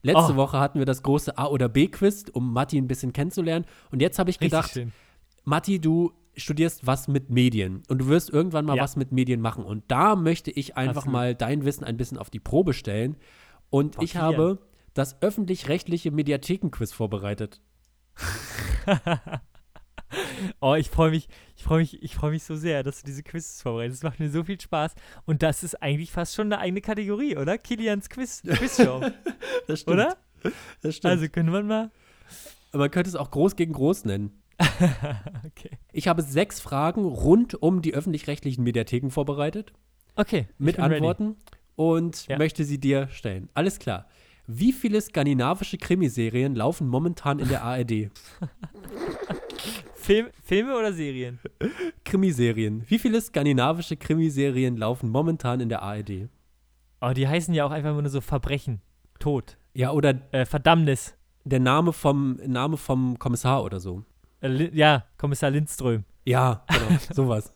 Letzte Oh. Woche hatten wir das große A- oder B-Quiz, um Matti ein bisschen kennenzulernen. Und jetzt habe ich Richtig gedacht, schön. Matti, du studierst was mit Medien und du wirst irgendwann mal Ja. was mit Medien machen. Und da möchte ich einfach Absolut. mal dein Wissen ein bisschen auf die Probe stellen. Und ich Boah, habe das öffentlich-rechtliche Mediatheken-Quiz vorbereitet. oh, ich freue mich, ich freue mich, ich freue mich so sehr, dass du diese Quizzes vorbereitest. Das macht mir so viel Spaß. Und das ist eigentlich fast schon eine eigene Kategorie, oder? Kilians Quiz, Quizshow, Das oder? Das stimmt. Also können wir mal. Man könnte es auch groß gegen groß nennen. okay. Ich habe sechs Fragen rund um die öffentlich-rechtlichen Mediatheken vorbereitet. Okay. mit bin ready. Antworten und Ja. möchte sie dir stellen. Alles klar. Wie viele skandinavische Krimiserien laufen momentan in der ARD? Film, Filme oder Serien? Krimiserien. Wie viele skandinavische Krimiserien laufen momentan in der ARD? Oh, die heißen ja auch einfach nur so Verbrechen, Tod, Ja, oder äh, Verdammnis. der Name vom, Name vom Kommissar oder so. Äh, ja, Kommissar Lindström. Ja, genau, sowas.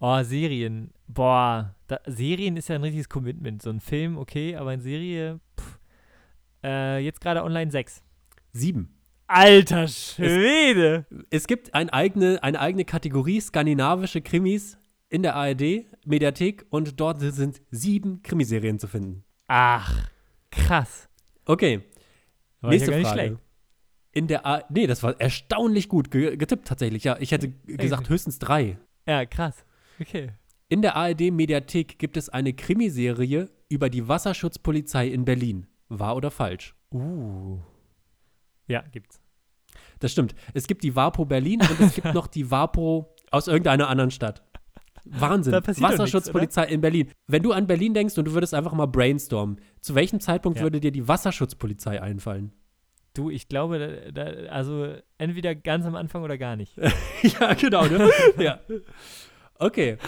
Oh, Serien. Boah, da, Serien ist ja ein richtiges Commitment. So ein Film, okay, aber eine Serie, pff. Äh, jetzt gerade online 6. Sieben. Alter Schwede! Es gibt ein eigene, eine eigene Kategorie skandinavische Krimis in der ARD-Mediathek und dort sind sieben Krimiserien zu finden. Ach, krass. Okay, War Nächste ja Frage. schlecht. In der A nee, das war erstaunlich gut ge getippt tatsächlich. Ja, ich hätte gesagt höchstens drei. Ja, krass. Okay. In der ARD-Mediathek gibt es eine Krimiserie über die Wasserschutzpolizei in Berlin. Wahr oder falsch? Uh. Ja, gibt's. Das stimmt. Es gibt die Wapo Berlin und es gibt noch die Wapo aus irgendeiner anderen Stadt. Wahnsinn. Doch nichts, Wasserschutzpolizei in Berlin. Wenn du an Berlin denkst und du würdest einfach mal brainstormen, zu welchem Zeitpunkt Ja. würde dir die Wasserschutzpolizei einfallen? Du, ich glaube, da, da, also entweder ganz am Anfang oder gar nicht. ja, genau, ne? ja. Okay.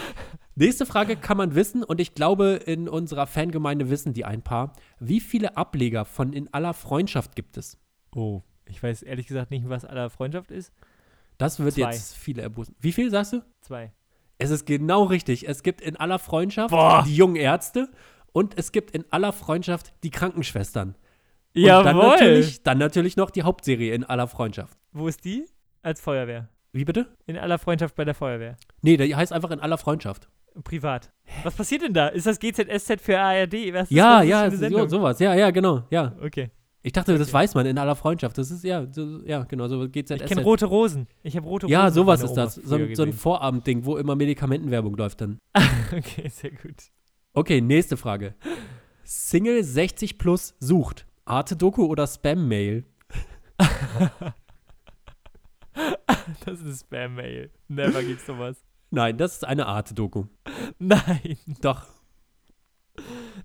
Nächste Frage kann man wissen und ich glaube, in unserer Fangemeinde wissen die ein paar. Wie viele Ableger von In aller Freundschaft gibt es? Oh. Ich weiß ehrlich gesagt nicht, was aller Freundschaft ist. Das wird Zwei. jetzt viele erbußen. Wie viel sagst du? Zwei. Es ist genau richtig. Es gibt in aller Freundschaft Boah. die jungen Ärzte und es gibt in aller Freundschaft die Krankenschwestern. Und Jawohl! dann natürlich, dann natürlich noch die Hauptserie in aller Freundschaft. Wo ist die? Als Feuerwehr. Wie bitte? In aller Freundschaft bei der Feuerwehr. Nee, der heißt einfach in aller Freundschaft. Privat. Was passiert denn da? Ist das GZSZ für ARD? Was Ja, das ja, so, sowas. Ja, ja, genau. Ja. Okay. Ich dachte, das Okay. weiß man in aller Freundschaft. Das ist ja, so, ja, genau, so geht's Ich kenne rote Rosen. Ich habe rote Rosen. Ja, sowas ist das. So, so ein. Vorabendding, wo immer Medikamentenwerbung läuft dann. Okay, sehr gut. Okay, nächste Frage. Single 60 plus sucht. Arte-Doku oder Spam-Mail? Das ist Spam-Mail. Never gibt's sowas. Nein, das ist eine Art-Doku. Nein. Doch.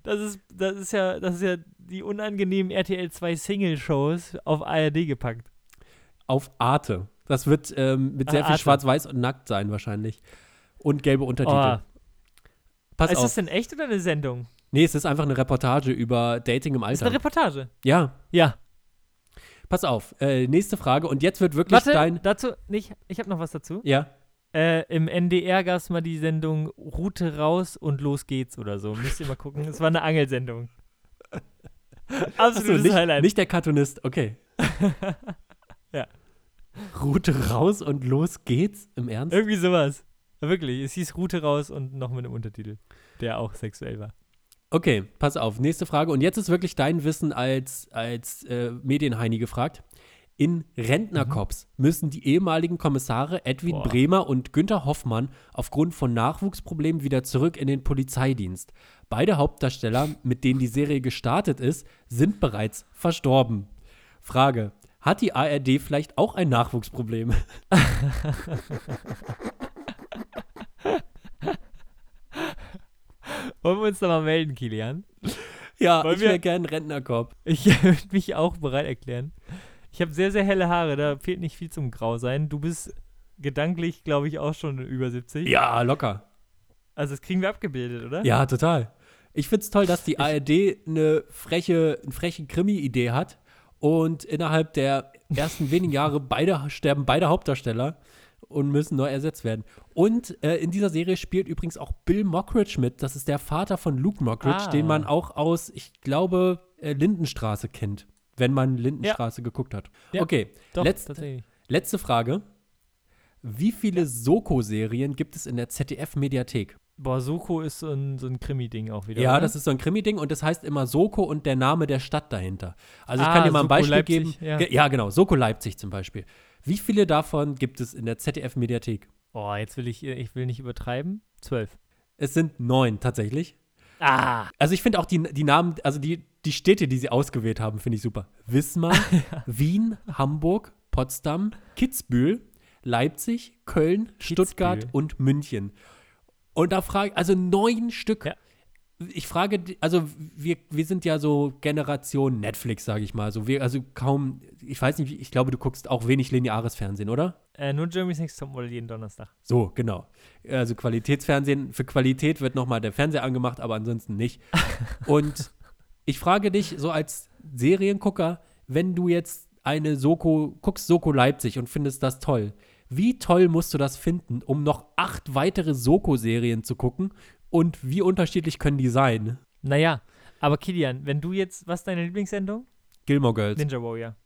Das ist, das ist ja, das ist ja die unangenehmen RTL 2 Single-Shows auf ARD gepackt. Auf Arte. Das wird ähm, mit Ah, sehr viel Arte. Schwarz-Weiß und nackt sein wahrscheinlich. Und gelbe Untertitel. Oh, Pass ist auf. das denn echt oder eine Sendung? nee, es ist einfach eine Reportage über Dating im Ist Alter. eine Reportage. ja, Ja. pass auf. Äh, nächste Frage. Und jetzt wird wirklich Warte, dein. dazu, nicht, ich habe noch was dazu. Ja. Äh, Im NDR gab es mal die Sendung Route raus und los geht's oder so. Müsst ihr mal gucken. Es war eine Angelsendung. Achso, Absolutes nicht, Highlight. nicht der Cartoonist. Okay. Ja. Route raus und los geht's. Im Ernst? Irgendwie sowas. Wirklich. Es hieß Route raus und noch mit einem Untertitel, der auch sexuell war. Okay, pass auf. Nächste Frage. Und jetzt ist wirklich dein Wissen als, als äh, Medienheini gefragt. In Rentnercops müssen die ehemaligen Kommissare Edwin Boah. Bremer und Günther Hoffmann aufgrund von Nachwuchsproblemen wieder zurück in den Polizeidienst. Beide Hauptdarsteller, mit denen die Serie gestartet ist, sind bereits verstorben. Frage: Hat die ARD vielleicht auch ein Nachwuchsproblem? Wollen wir uns da mal melden, Kilian? Ja, Wollen ich wäre gern Rentnercop. Ich würde mich auch bereit erklären. Ich habe sehr, sehr helle Haare, da fehlt nicht viel zum Grau sein. Du bist gedanklich, glaube ich, auch schon über 70. Ja, locker. Also das kriegen wir abgebildet, oder? Ja, total. Ich find's toll, dass die ARD eine freche, eine freche Krimi-Idee hat und innerhalb der ersten wenigen Jahre beide sterben beide Hauptdarsteller und müssen neu ersetzt werden. Und äh, in dieser Serie spielt übrigens auch Bill Mockridge mit. Das ist der Vater von Luke Mockridge, Ah. den man auch aus, ich glaube, äh, Lindenstraße kennt, wenn man Lindenstraße geguckt hat. Ja. Okay, Doch, tatsächlich. letzte Frage. Wie viele Soko-Serien gibt es in der ZDF-Mediathek? Boah, Soko ist so ein, so ein Krimi-Ding auch wieder. Ja, oder? das ist so ein Krimi-Ding und das heißt immer Soko und der Name der Stadt dahinter. Also ich Ah, kann dir mal ein Soko Beispiel Leipzig, geben. ja. Ja, genau, Soko Leipzig zum Beispiel. Wie viele davon gibt es in der ZDF-Mediathek? Oh, jetzt will ich, ich will nicht übertreiben. Zwölf. Es sind neun tatsächlich. Ah, Also ich finde auch die, die Namen, also die, die Städte, die sie ausgewählt haben, finde ich super. Wismar, Wien, Hamburg, Potsdam, Kitzbühel, Leipzig, Köln, Stuttgart Kitzbühel. und München. Und da frage also neun Stück. Ja. Ich frage, also wir, wir sind ja so Generation Netflix, sage ich mal. So wir, also kaum, ich weiß nicht, ich glaube, du guckst auch wenig lineares Fernsehen, oder? äh, nur Jeremy's Next Topmodel jeden Donnerstag. So, genau. Also Qualitätsfernsehen, für Qualität wird nochmal der Fernseher angemacht, aber ansonsten nicht. Und ich frage dich, so als Seriengucker, wenn du jetzt eine Soko, guckst Soko Leipzig und findest das toll, wie toll musst du das finden, um noch acht weitere Soko-Serien zu gucken? Und wie unterschiedlich können die sein? Naja, aber Kilian, wenn du jetzt, was ist deine Lieblingssendung? Gilmore Girls. Ninja Warrior.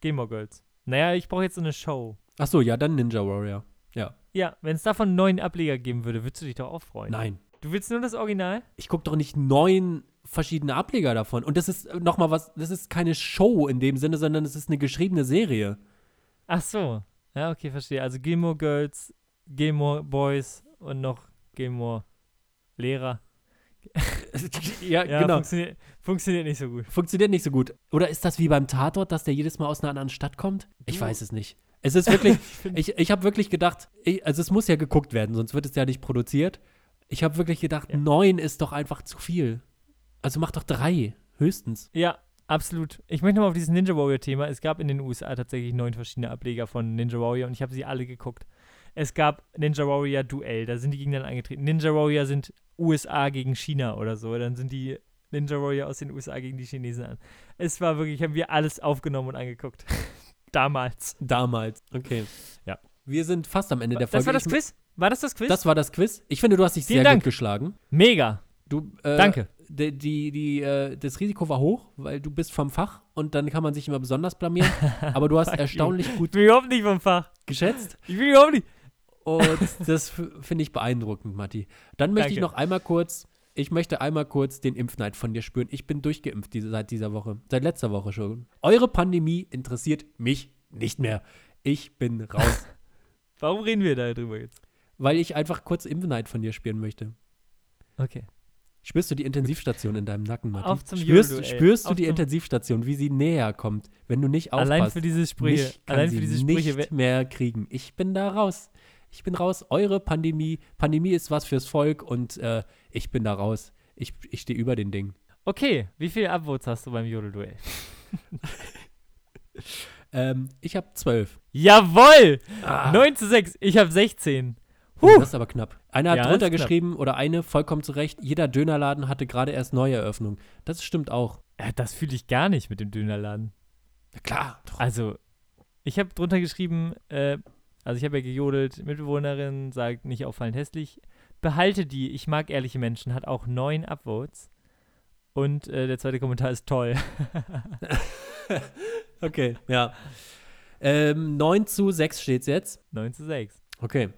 Gilmore Girls. Naja, ich brauche jetzt so eine Show. Ach so, ja, dann Ninja Warrior. Ja. Ja, wenn es davon einen neuen Ableger geben würde, würdest du dich doch auch freuen. Nein. Du willst nur das Original? ich gucke doch nicht neun verschiedene Ableger davon. Und das ist nochmal was, das ist keine Show in dem Sinne, sondern es ist eine geschriebene Serie. Ach so. Ja, okay, verstehe. Also Gilmore Girls, Gilmore Boys und noch Gilmore Lehrer. ja, Ja, genau. funktioniert, funktioniert nicht so gut. Funktioniert nicht so gut. Oder ist das wie beim Tatort, dass der jedes Mal aus einer anderen Stadt kommt? Ich weiß es nicht. Es ist wirklich, ich, ich habe wirklich gedacht, ich, also es muss ja geguckt werden, sonst wird es ja nicht produziert. Ich habe wirklich gedacht, Ja. neun ist doch einfach zu viel. Also mach doch drei, höchstens. Ja, absolut. Ich möchte nochmal auf dieses Ninja Warrior-Thema. Es gab in den USA tatsächlich neun verschiedene Ableger von Ninja Warrior und ich habe sie alle geguckt. Es gab Ninja Warrior Duell, da sind die gegeneinander angetreten. Ninja Warrior sind USA gegen China oder so. Dann sind die Ninja Warrior aus den USA gegen die Chinesen an. Es war wirklich, haben wir alles aufgenommen und angeguckt. Damals. Damals. Okay. Ja. Wir sind fast am Ende der Folge. Das war das Quiz? War das das Quiz? Das war das Quiz. Ich finde, du hast dich Vielen sehr Dank. gut geschlagen. Mega. Du, äh, Danke. Die, die, die, äh, das Risiko war hoch, weil du bist vom Fach und dann kann man sich immer besonders blamieren. Aber du hast you. erstaunlich Ich gut bin überhaupt nicht vom Fach. geschätzt. Ich bin überhaupt nicht. Und das finde ich beeindruckend, Matti. Dann möchte ich Danke. noch einmal kurz, ich möchte einmal kurz den Impfneid von dir spüren. Ich bin durchgeimpft diese, seit dieser Woche, seit letzter Woche schon. Eure Pandemie interessiert mich nicht mehr. Ich bin raus, Warum reden wir da drüber jetzt? weil ich einfach kurz Impfneid von dir spüren möchte. Okay. Spürst du die Intensivstation in deinem Nacken, Matti? Auf zum spürst, Jolo-Duell. spürst du die Intensivstation, wie sie näher kommt, wenn du nicht aufpasst? Allein für diese Sprüche. Allein sie für diese Sprüche. nicht mehr kriegen. Ich bin da raus. Ich bin raus. Eure Pandemie. Pandemie ist was fürs Volk und äh, ich bin da raus. Ich, ich stehe über den Ding. Okay, wie viele Upvotes hast du beim Jodelduell? Ähm, ich habe zwölf. Jawoll! Ah, 9 zu 6. Ich habe 16. oh, das ist aber knapp. Einer hat Ja, drunter geschrieben oder eine, vollkommen zu Recht, jeder Dönerladen hatte gerade erst Neueröffnung. Das stimmt auch. Äh, das fühle ich gar nicht mit dem Dönerladen. Na klar. Also, ich habe drunter geschrieben, äh, also ich habe ja gejodelt, Mitbewohnerin sagt nicht auffallend hässlich. Behalte die, ich mag ehrliche Menschen, hat auch neun Upvotes. Und äh, der zweite Kommentar ist toll. Okay, ja. Ähm, 9 zu 6 steht's jetzt. 9 zu 6. Okay.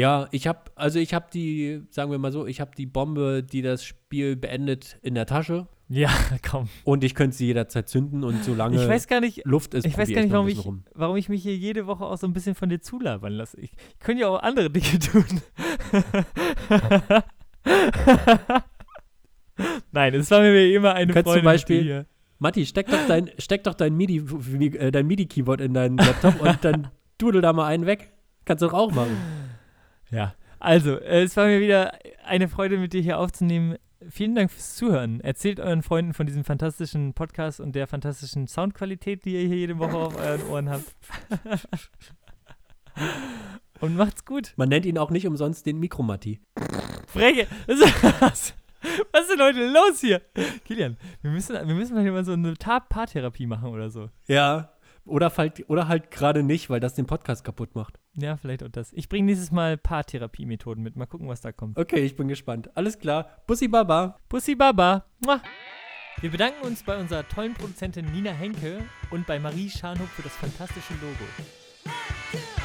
Ja, ich habe, also ich habe die, sagen wir mal so, ich habe die Bombe, die das Spiel beendet, in der Tasche. Ja, komm. Und ich könnte sie jederzeit zünden und solange Ich weiß gar nicht, Luft ist, ich weiß gar nicht, warum ich, rum. warum ich mich hier jede Woche auch so ein bisschen von dir zulabern lasse. Ich, ich könnte ja auch andere Dinge tun. Nein, es war mir immer eine Könntest Freude zum Beispiel- hier. Matti, steck doch dein, steck doch dein MIDI, äh, dein MIDI-Keyboard in deinen Laptop und dann dudel da mal einen weg. Kannst du doch auch machen. Ja, also, äh, es war mir wieder eine Freude, mit dir hier aufzunehmen. Vielen Dank fürs Zuhören. Erzählt euren Freunden von diesem fantastischen Podcast und der fantastischen Soundqualität, die ihr hier jede Woche auf euren Ohren habt. und macht's gut. Man nennt ihn auch nicht umsonst den Mikromatti. Frege, das ist, was, was ist denn heute los hier? Kilian, wir müssen, wir müssen mal hier mal so eine Paartherapie machen oder so. Ja. Oder halt, oder halt gerade nicht, weil das den Podcast kaputt macht. Ja, vielleicht auch das. Ich bringe nächstes Mal Paartherapie-Methoden mit. Mal gucken, was da kommt. Okay, ich bin gespannt. Alles klar. Bussi Baba. Bussi Baba. Mua. Wir bedanken uns bei unserer tollen Produzentin Nina Henke und bei Marie Scharnhoff für das fantastische Logo.